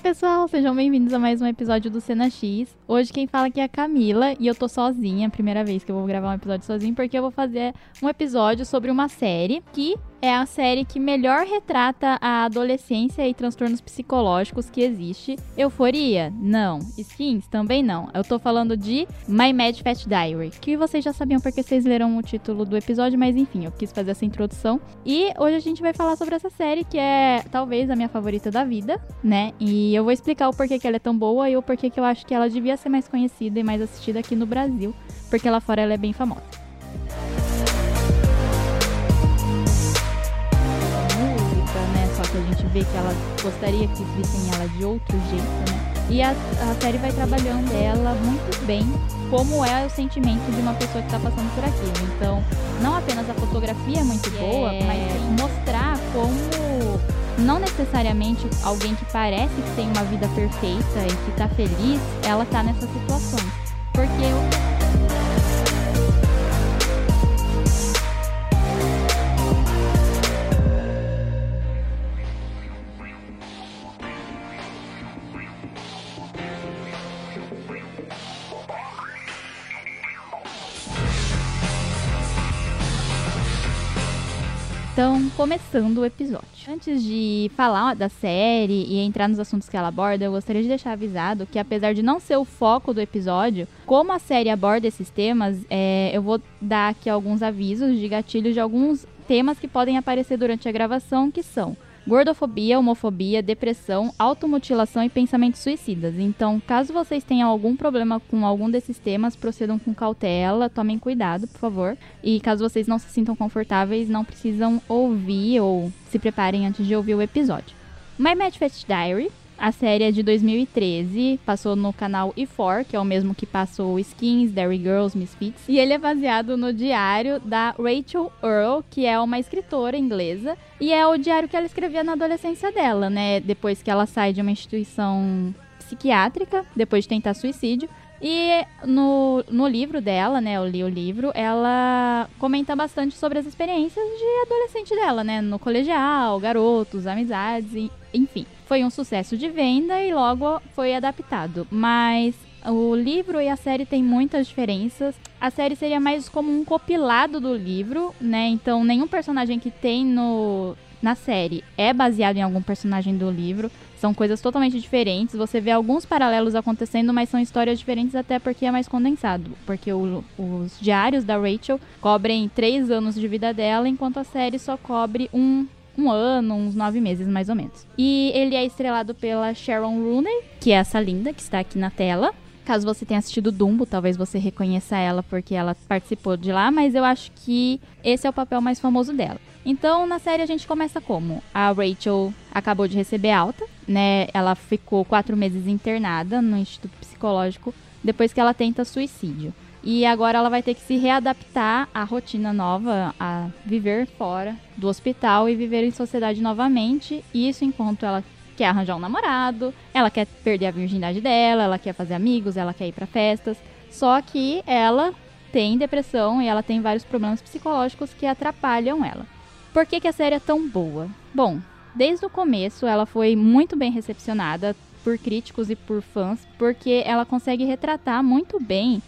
pessoal, sejam bem-vindos a mais um episódio do Cena X. Hoje quem fala aqui é a Camila e eu tô sozinha, primeira vez que eu vou gravar um episódio sozinho, porque eu vou fazer um episódio sobre uma série que é a série que melhor retrata a adolescência e transtornos psicológicos que existe. Euforia? Não. Skins? Também não. Eu tô falando de My Mad Fat Diary, que vocês já sabiam porque vocês leram o título do episódio, mas enfim, eu quis fazer essa introdução. E hoje a gente vai falar sobre essa série que é talvez a minha favorita da vida, né? E eu vou explicar o porquê que ela é tão boa e o porquê que eu acho que ela devia ser mais conhecida e mais assistida aqui no Brasil, porque lá fora ela é bem famosa. Vê que ela gostaria que vissem ela de outro jeito, né? E a, a série vai trabalhando ela muito bem como é o sentimento de uma pessoa que está passando por aquilo. Então, não apenas a fotografia é muito boa, yeah. mas mostrar como não necessariamente alguém que parece que tem uma vida perfeita e que está feliz, ela está nessas situações. Porque Então, começando o episódio. Antes de falar da série e entrar nos assuntos que ela aborda, eu gostaria de deixar avisado que, apesar de não ser o foco do episódio, como a série aborda esses temas, é, eu vou dar aqui alguns avisos de gatilhos de alguns temas que podem aparecer durante a gravação, que são gordofobia, homofobia, depressão, automutilação e pensamentos suicidas. Então, caso vocês tenham algum problema com algum desses temas, procedam com cautela, tomem cuidado, por favor. E caso vocês não se sintam confortáveis, não precisam ouvir ou se preparem antes de ouvir o episódio. My Mad Fat Diary a série é de 2013, passou no canal E4, que é o mesmo que passou Skins, Dairy Girls, Misfits. E ele é baseado no diário da Rachel Earl, que é uma escritora inglesa. E é o diário que ela escrevia na adolescência dela, né? Depois que ela sai de uma instituição psiquiátrica, depois de tentar suicídio. E no, no livro dela, né, eu li o livro, ela comenta bastante sobre as experiências de adolescente dela, né, no colegial, garotos, amizades, enfim. Foi um sucesso de venda e logo foi adaptado, mas o livro e a série têm muitas diferenças. A série seria mais como um compilado do livro, né? Então, nenhum personagem que tem no na série é baseado em algum personagem do livro. São coisas totalmente diferentes. Você vê alguns paralelos acontecendo, mas são histórias diferentes até porque é mais condensado. Porque o, os diários da Rachel cobrem três anos de vida dela, enquanto a série só cobre um um ano, uns nove meses mais ou menos. E ele é estrelado pela Sharon Rooney, que é essa linda que está aqui na tela. Caso você tenha assistido Dumbo, talvez você reconheça ela porque ela participou de lá, mas eu acho que esse é o papel mais famoso dela. Então, na série a gente começa como? A Rachel acabou de receber alta, né? Ela ficou quatro meses internada no Instituto Psicológico depois que ela tenta suicídio. E agora ela vai ter que se readaptar à rotina nova, a viver fora do hospital e viver em sociedade novamente. Isso enquanto ela quer arranjar um namorado, ela quer perder a virgindade dela, ela quer fazer amigos, ela quer ir para festas. Só que ela tem depressão e ela tem vários problemas psicológicos que atrapalham ela. Por que, que a série é tão boa? Bom, desde o começo ela foi muito bem recepcionada por críticos e por fãs, porque ela consegue retratar muito bem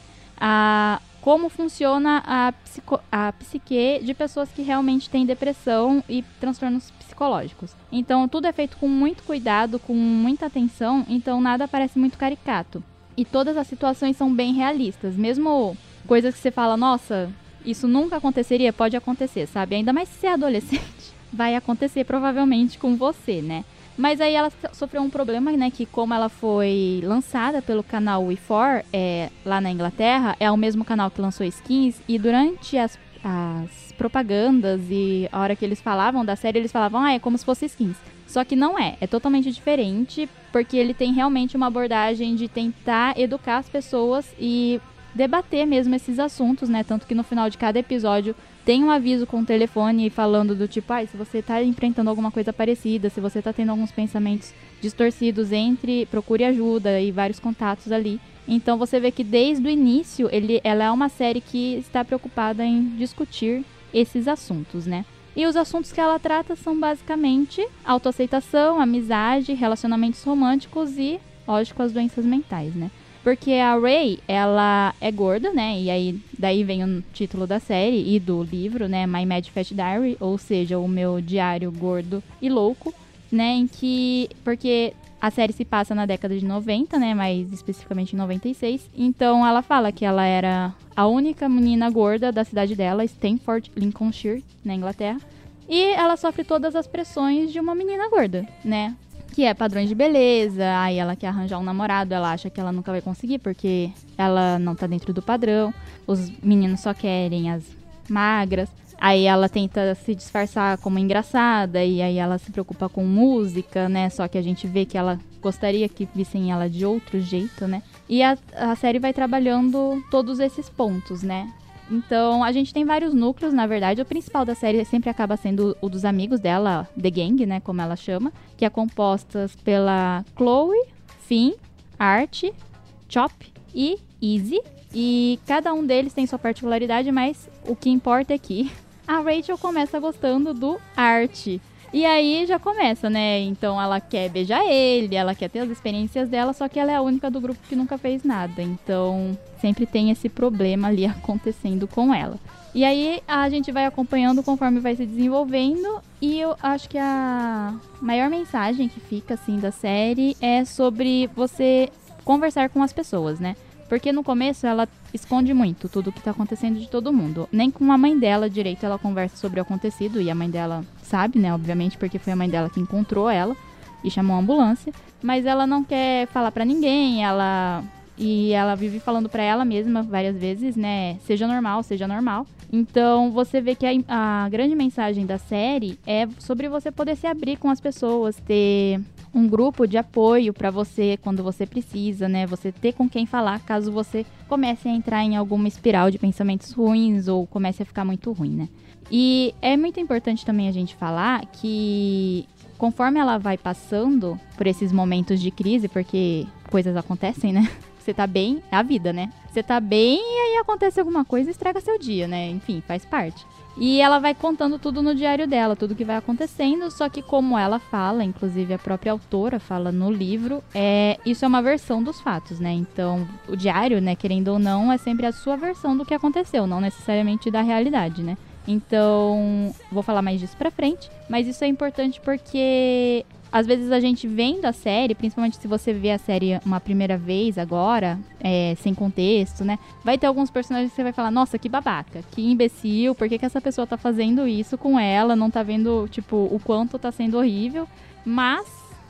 a como funciona a, psico, a psique de pessoas que realmente têm depressão e transtornos psicológicos. Então, tudo é feito com muito cuidado, com muita atenção, então nada parece muito caricato. E todas as situações são bem realistas, mesmo coisas que você fala, nossa, isso nunca aconteceria, pode acontecer, sabe? Ainda mais se você é adolescente, vai acontecer provavelmente com você, né? Mas aí ela sofreu um problema, né? Que como ela foi lançada pelo canal We4 é, lá na Inglaterra, é o mesmo canal que lançou Skins, e durante as, as propagandas e a hora que eles falavam da série, eles falavam, ah, é como se fosse Skins. Só que não é, é totalmente diferente, porque ele tem realmente uma abordagem de tentar educar as pessoas e debater mesmo esses assuntos, né? Tanto que no final de cada episódio tem um aviso com o telefone falando do tipo, ah, se você está enfrentando alguma coisa parecida, se você está tendo alguns pensamentos distorcidos, entre, procure ajuda e vários contatos ali. Então você vê que desde o início ele, ela é uma série que está preocupada em discutir esses assuntos, né? E os assuntos que ela trata são basicamente autoaceitação, amizade, relacionamentos românticos e, lógico, as doenças mentais, né? Porque a Ray, ela é gorda, né? E aí daí vem o título da série e do livro, né? My Mad Fat Diary, ou seja, o meu diário gordo e louco, né? Em que porque a série se passa na década de 90, né? Mais especificamente em 96. Então ela fala que ela era a única menina gorda da cidade dela, Stanford, Lincolnshire, na Inglaterra. E ela sofre todas as pressões de uma menina gorda, né? Que é padrões de beleza, aí ela quer arranjar um namorado, ela acha que ela nunca vai conseguir porque ela não tá dentro do padrão. Os meninos só querem as magras. Aí ela tenta se disfarçar como engraçada e aí ela se preocupa com música, né? Só que a gente vê que ela gostaria que vissem ela de outro jeito, né? E a, a série vai trabalhando todos esses pontos, né? Então, a gente tem vários núcleos, na verdade. O principal da série sempre acaba sendo o dos amigos dela, The Gang, né, como ela chama, que é composta pela Chloe, Finn, Art, Chop e Easy. E cada um deles tem sua particularidade, mas o que importa é que a Rachel começa gostando do Art. E aí já começa, né? Então ela quer beijar ele, ela quer ter as experiências dela, só que ela é a única do grupo que nunca fez nada. Então sempre tem esse problema ali acontecendo com ela. E aí a gente vai acompanhando conforme vai se desenvolvendo. E eu acho que a maior mensagem que fica assim da série é sobre você conversar com as pessoas, né? Porque no começo ela esconde muito tudo o que tá acontecendo de todo mundo. Nem com a mãe dela direito ela conversa sobre o acontecido. E a mãe dela sabe, né? Obviamente, porque foi a mãe dela que encontrou ela e chamou a ambulância. Mas ela não quer falar para ninguém, ela. E ela vive falando para ela mesma várias vezes, né? Seja normal, seja normal. Então você vê que a, a grande mensagem da série é sobre você poder se abrir com as pessoas, ter um grupo de apoio para você quando você precisa, né? Você ter com quem falar caso você comece a entrar em alguma espiral de pensamentos ruins ou comece a ficar muito ruim, né? E é muito importante também a gente falar que conforme ela vai passando por esses momentos de crise, porque coisas acontecem, né? Você tá bem, é a vida, né? Você tá bem e aí acontece alguma coisa e estraga seu dia, né? Enfim, faz parte. E ela vai contando tudo no diário dela, tudo que vai acontecendo, só que como ela fala, inclusive a própria autora fala no livro, é, isso é uma versão dos fatos, né? Então, o diário, né, querendo ou não, é sempre a sua versão do que aconteceu, não necessariamente da realidade, né? Então, vou falar mais disso pra frente, mas isso é importante porque às vezes a gente vendo a série, principalmente se você vê a série uma primeira vez agora, é, sem contexto, né? Vai ter alguns personagens que você vai falar, nossa, que babaca, que imbecil, por que, que essa pessoa tá fazendo isso com ela? Não tá vendo, tipo, o quanto tá sendo horrível. Mas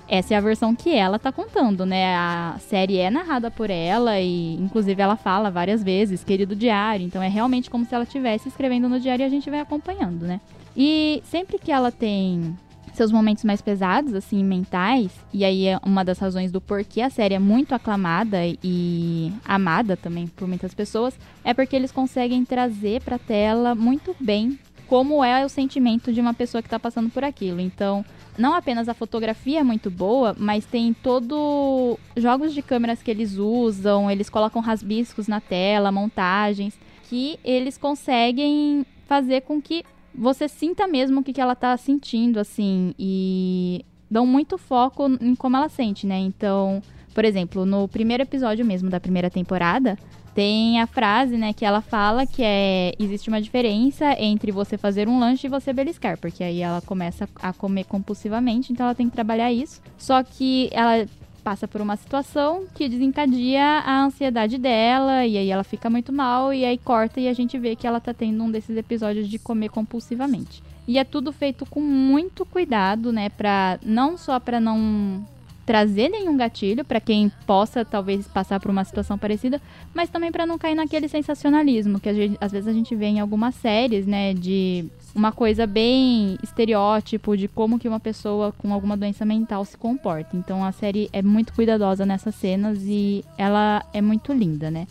essa é a versão que ela tá contando, né? A série é narrada por ela e, inclusive, ela fala várias vezes, querido diário. Então é realmente como se ela estivesse escrevendo no diário e a gente vai acompanhando, né? E sempre que ela tem seus momentos mais pesados, assim, mentais, e aí é uma das razões do porquê a série é muito aclamada e amada também por muitas pessoas, é porque eles conseguem trazer pra tela muito bem como é o sentimento de uma pessoa que tá passando por aquilo. Então, não apenas a fotografia é muito boa, mas tem todo jogos de câmeras que eles usam, eles colocam rasbiscos na tela, montagens, que eles conseguem fazer com que você sinta mesmo o que, que ela tá sentindo, assim, e dão muito foco em como ela sente, né? Então, por exemplo, no primeiro episódio mesmo da primeira temporada, tem a frase, né, que ela fala que é existe uma diferença entre você fazer um lanche e você beliscar, porque aí ela começa a comer compulsivamente, então ela tem que trabalhar isso. Só que ela passa por uma situação que desencadeia a ansiedade dela e aí ela fica muito mal e aí corta e a gente vê que ela tá tendo um desses episódios de comer compulsivamente. E é tudo feito com muito cuidado, né, para não só para não trazer nenhum gatilho para quem possa talvez passar por uma situação parecida, mas também para não cair naquele sensacionalismo que gente, às vezes a gente vê em algumas séries, né, de uma coisa bem estereótipo de como que uma pessoa com alguma doença mental se comporta. Então a série é muito cuidadosa nessas cenas e ela é muito linda, né?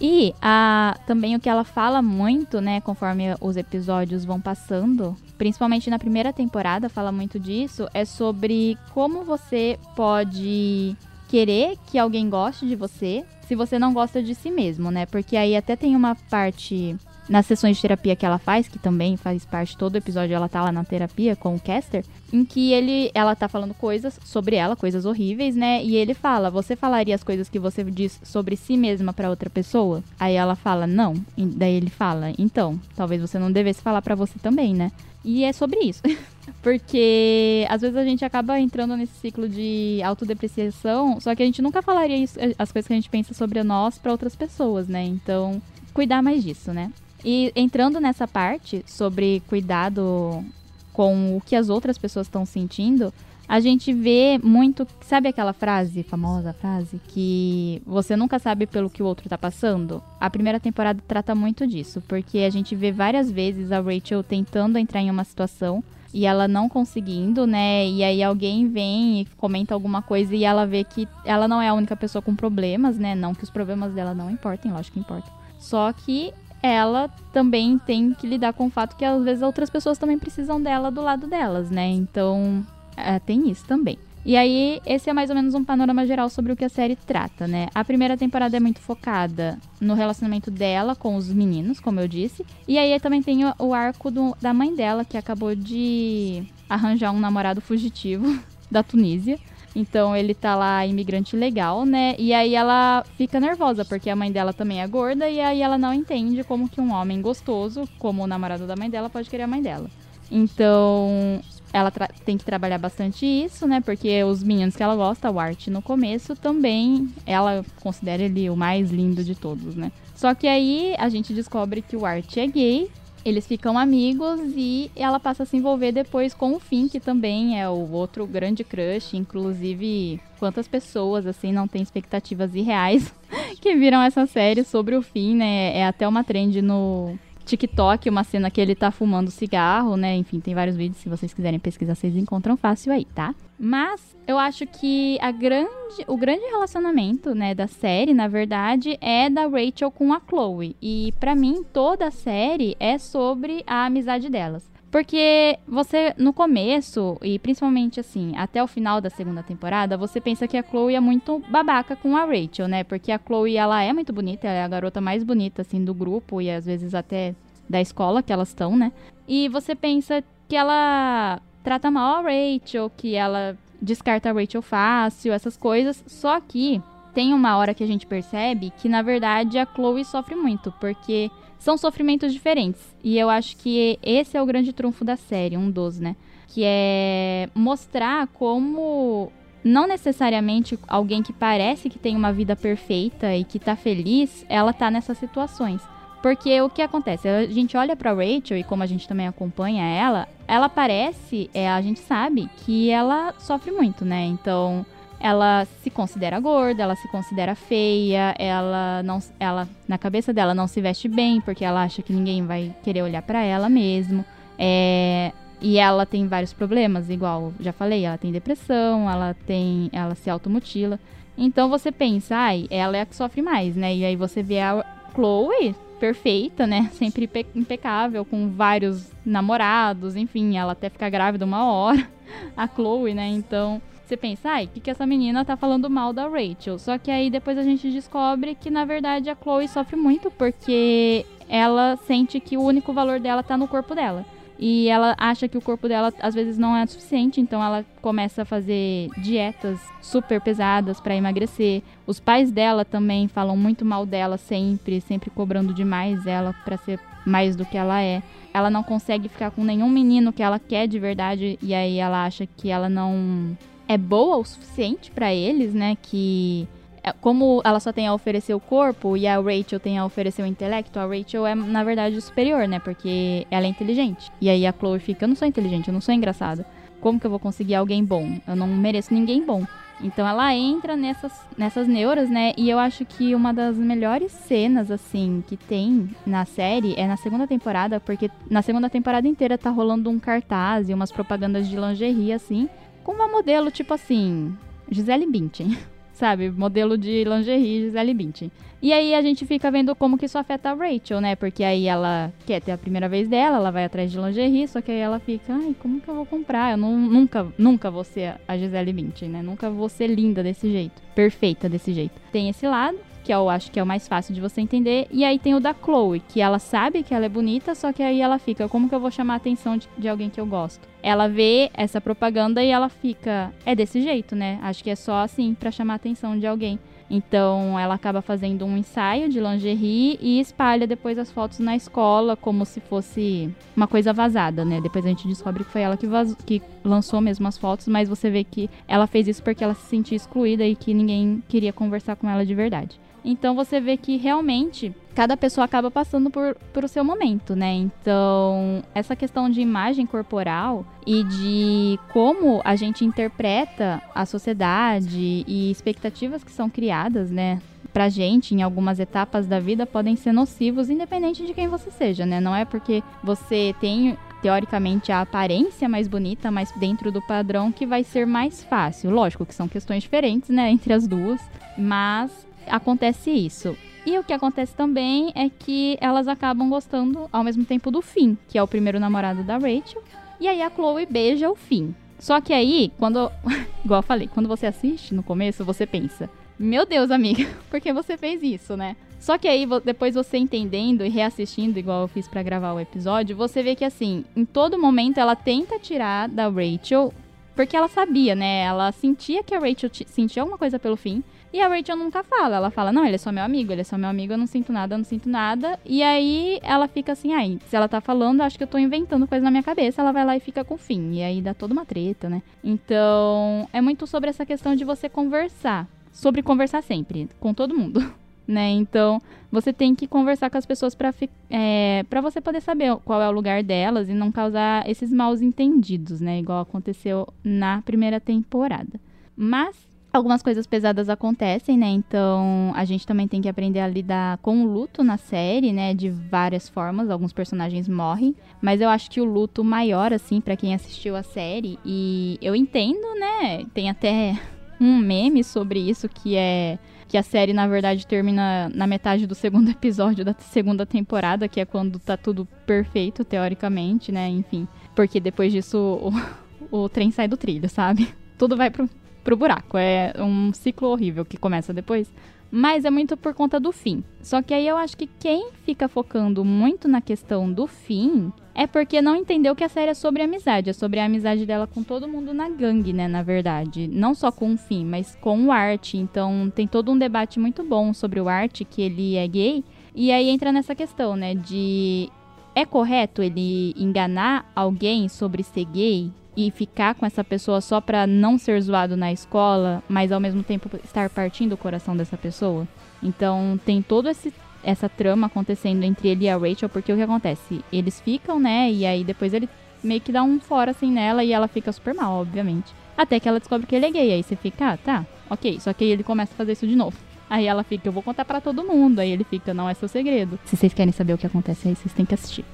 E a, também o que ela fala muito, né, conforme os episódios vão passando, principalmente na primeira temporada, fala muito disso, é sobre como você pode querer que alguém goste de você se você não gosta de si mesmo, né? Porque aí até tem uma parte nas sessões de terapia que ela faz, que também faz parte todo episódio, ela tá lá na terapia com o Caster, em que ele, ela tá falando coisas sobre ela, coisas horríveis, né? E ele fala: "Você falaria as coisas que você diz sobre si mesma para outra pessoa?" Aí ela fala: "Não". E daí ele fala: "Então, talvez você não devesse falar para você também, né?" E é sobre isso. Porque às vezes a gente acaba entrando nesse ciclo de autodepreciação, só que a gente nunca falaria isso, as coisas que a gente pensa sobre nós para outras pessoas, né? Então, cuidar mais disso, né? E entrando nessa parte sobre cuidado com o que as outras pessoas estão sentindo, a gente vê muito. Sabe aquela frase, famosa frase, que você nunca sabe pelo que o outro tá passando? A primeira temporada trata muito disso, porque a gente vê várias vezes a Rachel tentando entrar em uma situação e ela não conseguindo, né? E aí alguém vem e comenta alguma coisa e ela vê que ela não é a única pessoa com problemas, né? Não que os problemas dela não importem, lógico que importam. Só que ela também tem que lidar com o fato que às vezes outras pessoas também precisam dela do lado delas, né? Então, é, tem isso também. E aí, esse é mais ou menos um panorama geral sobre o que a série trata, né? A primeira temporada é muito focada no relacionamento dela com os meninos, como eu disse. E aí também tem o, arco do, da mãe dela, que acabou de arranjar um namorado fugitivo da Tunísia. Então ele tá lá, imigrante legal, né? E aí ela fica nervosa, porque a mãe dela também é gorda, e aí ela não entende como que um homem gostoso, como o namorado da mãe dela, pode querer a mãe dela. Então, ela tem que trabalhar bastante isso, né? Porque os meninos que ela gosta, o Art no começo, também ela considera ele o mais lindo de todos, né? Só que aí a gente descobre que o Art é gay eles ficam amigos e ela passa a se envolver depois com o Finn, que também é o outro grande crush. Inclusive, quantas pessoas, assim, não têm expectativas irreais que viram essa série sobre o Finn, né? É até uma trend no, TikTok, uma cena que ele tá fumando cigarro, né? Enfim, tem vários vídeos, se vocês quiserem pesquisar, vocês encontram fácil aí, tá? Mas eu acho que a grande, o grande relacionamento, né, da série, na verdade, é da Rachel com a Chloe. E para mim, toda a série é sobre a amizade delas. Porque você, no começo, e principalmente assim, até o final da segunda temporada, você pensa que a Chloe é muito babaca com a Rachel, né? Porque a Chloe, ela é muito bonita, ela é a garota mais bonita, assim, do grupo e às vezes até da escola que elas estão, né? E você pensa que ela trata mal a Rachel, que ela descarta a Rachel fácil, essas coisas. Só que tem uma hora que a gente percebe que, na verdade, a Chloe sofre muito, porque são sofrimentos diferentes. E eu acho que esse é o grande trunfo da série, um dos, né? Que é mostrar como não necessariamente alguém que parece que tem uma vida perfeita e que tá feliz, ela tá nessas situações. Porque o que acontece? A gente olha pra Rachel e como a gente também acompanha ela, ela parece, é, a gente sabe que ela sofre muito, né? Então, ela se considera gorda, ela se considera feia, ela não, ela na cabeça dela não se veste bem porque ela acha que ninguém vai querer olhar para ela mesmo. É, e ela tem vários problemas, igual já falei, ela tem depressão, ela tem, ela se automutila. Então você pensa, ai, ela é a que sofre mais, né? E aí você vê a Chloe perfeita, né? Sempre impecável, com vários namorados, enfim, ela até fica grávida uma hora, a Chloe, né? Então, você pensa, ai, o que, que essa menina tá falando mal da Rachel? Só que aí depois a gente descobre que, na verdade, a Chloe sofre muito porque ela sente que o único valor dela tá no corpo dela. E ela acha que o corpo dela às vezes não é suficiente, então ela começa a fazer dietas super pesadas para emagrecer. Os pais dela também falam muito mal dela sempre, sempre cobrando demais ela para ser mais do que ela é. Ela não consegue ficar com nenhum menino que ela quer de verdade e aí ela acha que ela não é boa o suficiente para eles, né? Que é, como ela só tem a oferecer o corpo e a Rachel tem a oferecer o intelecto, a Rachel é, na verdade, superior, né? Porque ela é inteligente. E aí a Chloe fica, eu não sou inteligente, eu não sou engraçada. Como que eu vou conseguir alguém bom? Eu não mereço ninguém bom. Então ela entra nessas, nessas neuras, né? E eu acho que uma das melhores cenas, assim, que tem na série é na segunda temporada, porque na segunda temporada inteira tá rolando um cartaz e umas propagandas de lingerie, assim com uma modelo tipo assim, Gisele Bündchen. Sabe, modelo de lingerie Gisele Bündchen. E aí a gente fica vendo como que isso afeta a Rachel, né? Porque aí ela quer ter a primeira vez dela, ela vai atrás de lingerie, só que aí ela fica, ai, como que eu vou comprar? Eu não, nunca, nunca vou ser a Gisele Bündchen, né? Nunca vou ser linda desse jeito, perfeita desse jeito. Tem esse lado. que eu acho que é o mais fácil de você entender. E aí tem o da Chloe, que ela sabe que ela é bonita, só que aí ela fica, como que eu vou chamar a atenção de, de alguém que eu gosto? Ela vê essa propaganda e ela fica, é desse jeito, né? Acho que é só assim para chamar a atenção de alguém. Então ela acaba fazendo um ensaio de lingerie e espalha depois as fotos na escola como se fosse uma coisa vazada, né? Depois a gente descobre que foi ela que, vaz... que lançou mesmo as fotos, mas você vê que ela fez isso porque ela se sentia excluída e que ninguém queria conversar com ela de verdade. Então você vê que realmente cada pessoa acaba passando por, por o seu momento, né? Então, essa questão de imagem corporal e de como a gente interpreta a sociedade e expectativas que são criadas, né? Pra gente, em algumas etapas da vida, podem ser nocivos, independente de quem você seja, né? Não é porque você tem teoricamente a aparência mais bonita, mas dentro do padrão que vai ser mais fácil. Lógico que são questões diferentes, né, entre as duas, mas acontece isso. E o que acontece também é que elas acabam gostando ao mesmo tempo do Finn, que é o primeiro namorado da Rachel. E aí a Chloe beija o Finn. Só que aí, quando. igual eu falei, quando você assiste no começo, você pensa: Meu Deus, amiga, por que você fez isso, né? Só que aí, depois você entendendo e reassistindo, igual eu fiz para gravar o episódio, você vê que assim, em todo momento ela tenta tirar da Rachel, porque ela sabia, né? Ela sentia que a Rachel sentia alguma coisa pelo fim. E a Rachel nunca fala. Ela fala, não, ele é só meu amigo, ele é só meu amigo, eu não sinto nada, eu não sinto nada. E aí ela fica assim, ai, se ela tá falando, acho que eu tô inventando coisa na minha cabeça. Ela vai lá e fica com o fim. E aí dá toda uma treta, né? Então, é muito sobre essa questão de você conversar. Sobre conversar sempre, com todo mundo. Né? Então, você tem que conversar com as pessoas para é, pra você poder saber qual é o lugar delas e não causar esses maus entendidos, né? Igual aconteceu na primeira temporada. Mas Algumas coisas pesadas acontecem, né? Então a gente também tem que aprender a lidar com o luto na série, né? De várias formas. Alguns personagens morrem, mas eu acho que o luto maior, assim, para quem assistiu a série, e eu entendo, né? Tem até um meme sobre isso que é que a série na verdade termina na metade do segundo episódio da segunda temporada, que é quando tá tudo perfeito teoricamente, né? Enfim, porque depois disso o, o trem sai do trilho, sabe? Tudo vai pro, pro buraco. É um ciclo horrível que começa depois. Mas é muito por conta do fim. Só que aí eu acho que quem fica focando muito na questão do fim é porque não entendeu que a série é sobre amizade. É sobre a amizade dela com todo mundo na gangue, né? Na verdade. Não só com o fim, mas com o Art. Então tem todo um debate muito bom sobre o Art, que ele é gay. E aí entra nessa questão, né? De. É correto ele enganar alguém sobre ser gay? E ficar com essa pessoa só pra não ser zoado na escola, mas ao mesmo tempo estar partindo o coração dessa pessoa. Então tem todo esse essa trama acontecendo entre ele e a Rachel, porque o que acontece? Eles ficam, né? E aí depois ele meio que dá um fora assim nela e ela fica super mal, obviamente. Até que ela descobre que ele é gay. Aí você fica, ah, tá, ok. Só que aí ele começa a fazer isso de novo. Aí ela fica, eu vou contar para todo mundo. Aí ele fica, não é seu segredo. Se vocês querem saber o que acontece aí, vocês têm que assistir.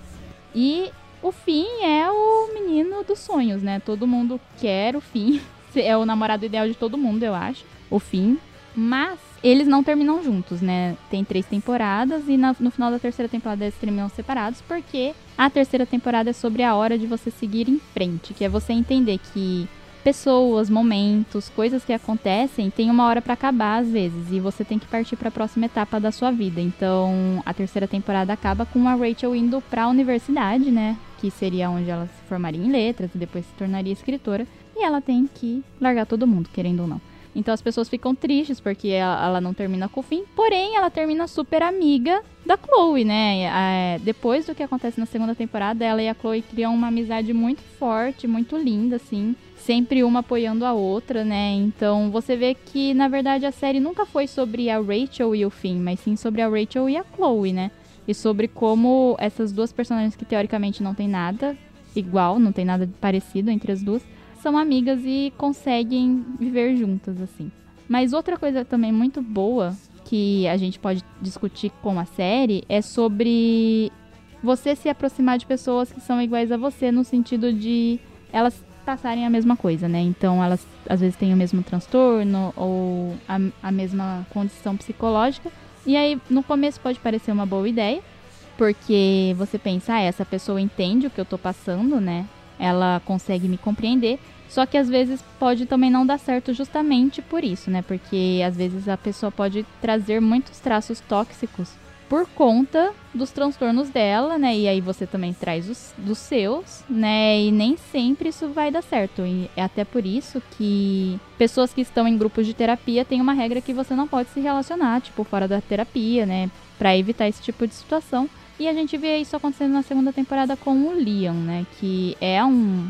E o fim é o menino dos sonhos, né? Todo mundo quer o fim. É o namorado ideal de todo mundo, eu acho. O fim. Mas eles não terminam juntos, né? Tem três temporadas e no final da terceira temporada eles terminam separados, porque a terceira temporada é sobre a hora de você seguir em frente, que é você entender que pessoas, momentos, coisas que acontecem, tem uma hora para acabar às vezes e você tem que partir para a próxima etapa da sua vida. Então, a terceira temporada acaba com a Rachel indo para a universidade, né? Que seria onde ela se formaria em letras e depois se tornaria escritora, e ela tem que largar todo mundo, querendo ou não. Então as pessoas ficam tristes porque ela, não termina com o fim, porém ela termina super amiga da Chloe, né? É, depois do que acontece na segunda temporada, ela e a Chloe criam uma amizade muito forte, muito linda, assim sempre uma apoiando a outra, né? Então você vê que na verdade a série nunca foi sobre a Rachel e o Finn, mas sim sobre a Rachel e a Chloe, né? E sobre como essas duas personagens que teoricamente não tem nada igual, não tem nada parecido entre as duas, são amigas e conseguem viver juntas assim. Mas outra coisa também muito boa que a gente pode discutir com a série é sobre você se aproximar de pessoas que são iguais a você no sentido de elas passarem a mesma coisa, né? Então elas às vezes têm o mesmo transtorno ou a, a mesma condição psicológica e aí, no começo pode parecer uma boa ideia, porque você pensa, ah, essa pessoa entende o que eu tô passando, né? Ela consegue me compreender. Só que às vezes pode também não dar certo justamente por isso, né? Porque às vezes a pessoa pode trazer muitos traços tóxicos por conta dos transtornos dela, né? E aí você também traz os dos seus, né? E nem sempre isso vai dar certo. E é até por isso que pessoas que estão em grupos de terapia têm uma regra que você não pode se relacionar, tipo, fora da terapia, né? Pra evitar esse tipo de situação. E a gente vê isso acontecendo na segunda temporada com o Leon, né? Que é um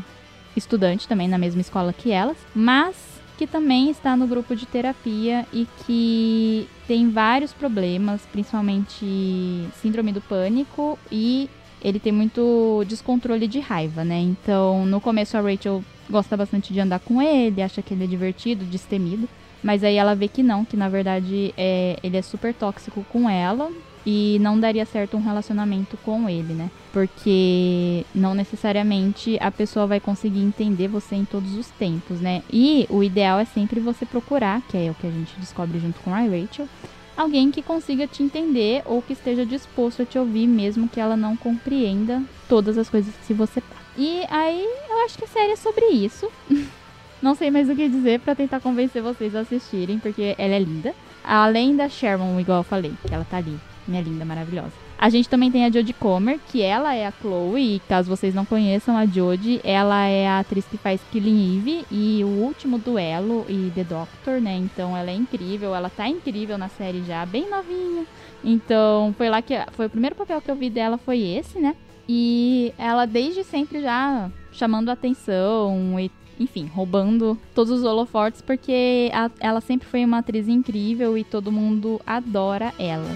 estudante também na mesma escola que elas, mas que também está no grupo de terapia e que tem vários problemas, principalmente síndrome do pânico e ele tem muito descontrole de raiva, né? Então, no começo a Rachel gosta bastante de andar com ele, acha que ele é divertido, destemido, mas aí ela vê que não, que na verdade é, ele é super tóxico com ela e não daria certo um relacionamento com ele, né? Porque não necessariamente a pessoa vai conseguir entender você em todos os tempos, né? E o ideal é sempre você procurar, que é o que a gente descobre junto com a Rachel, alguém que consiga te entender ou que esteja disposto a te ouvir, mesmo que ela não compreenda todas as coisas que você passa. E aí eu acho que a série é sobre isso. não sei mais o que dizer para tentar convencer vocês a assistirem, porque ela é linda. Além da Sharon, igual eu falei, que ela tá ali minha linda, maravilhosa. A gente também tem a Jodie Comer, que ela é a Chloe, e caso vocês não conheçam a Jodie, ela é a atriz que faz Killing Eve e o último duelo e The Doctor, né? Então ela é incrível, ela tá incrível na série já, bem novinha. Então foi lá que foi o primeiro papel que eu vi dela foi esse, né? E ela desde sempre já chamando atenção e enfim, roubando todos os holofortes porque a, ela sempre foi uma atriz incrível e todo mundo adora ela.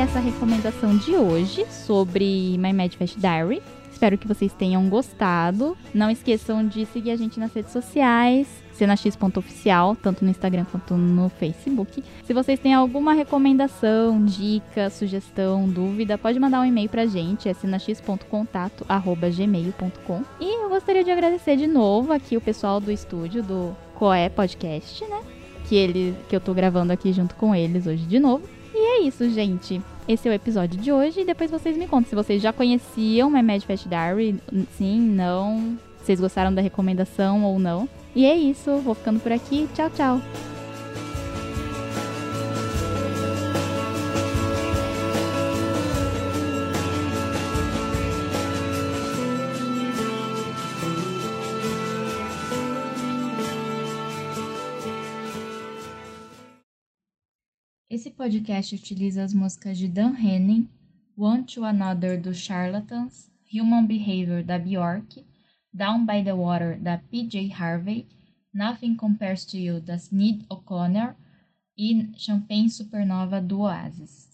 Essa recomendação de hoje sobre My Mad Diary. Espero que vocês tenham gostado. Não esqueçam de seguir a gente nas redes sociais, cenax.oficial, tanto no Instagram quanto no Facebook. Se vocês têm alguma recomendação, dica, sugestão, dúvida, pode mandar um e-mail pra gente, é cenax.contato@gmail.com. E eu gostaria de agradecer de novo aqui o pessoal do estúdio do Coé Podcast, né? Que ele que eu tô gravando aqui junto com eles hoje de novo. E é isso, gente. Esse é o episódio de hoje. E depois vocês me contam se vocês já conheciam My Mad Fast Diary. Sim, não. Vocês gostaram da recomendação ou não. E é isso. Vou ficando por aqui. Tchau, tchau. Esse podcast utiliza as músicas de Dan Henning, One to Another dos Charlatans, Human Behavior da Bjork, Down by the Water da PJ Harvey, Nothing Compares to You da Sneed O'Connor e Champagne Supernova do Oasis.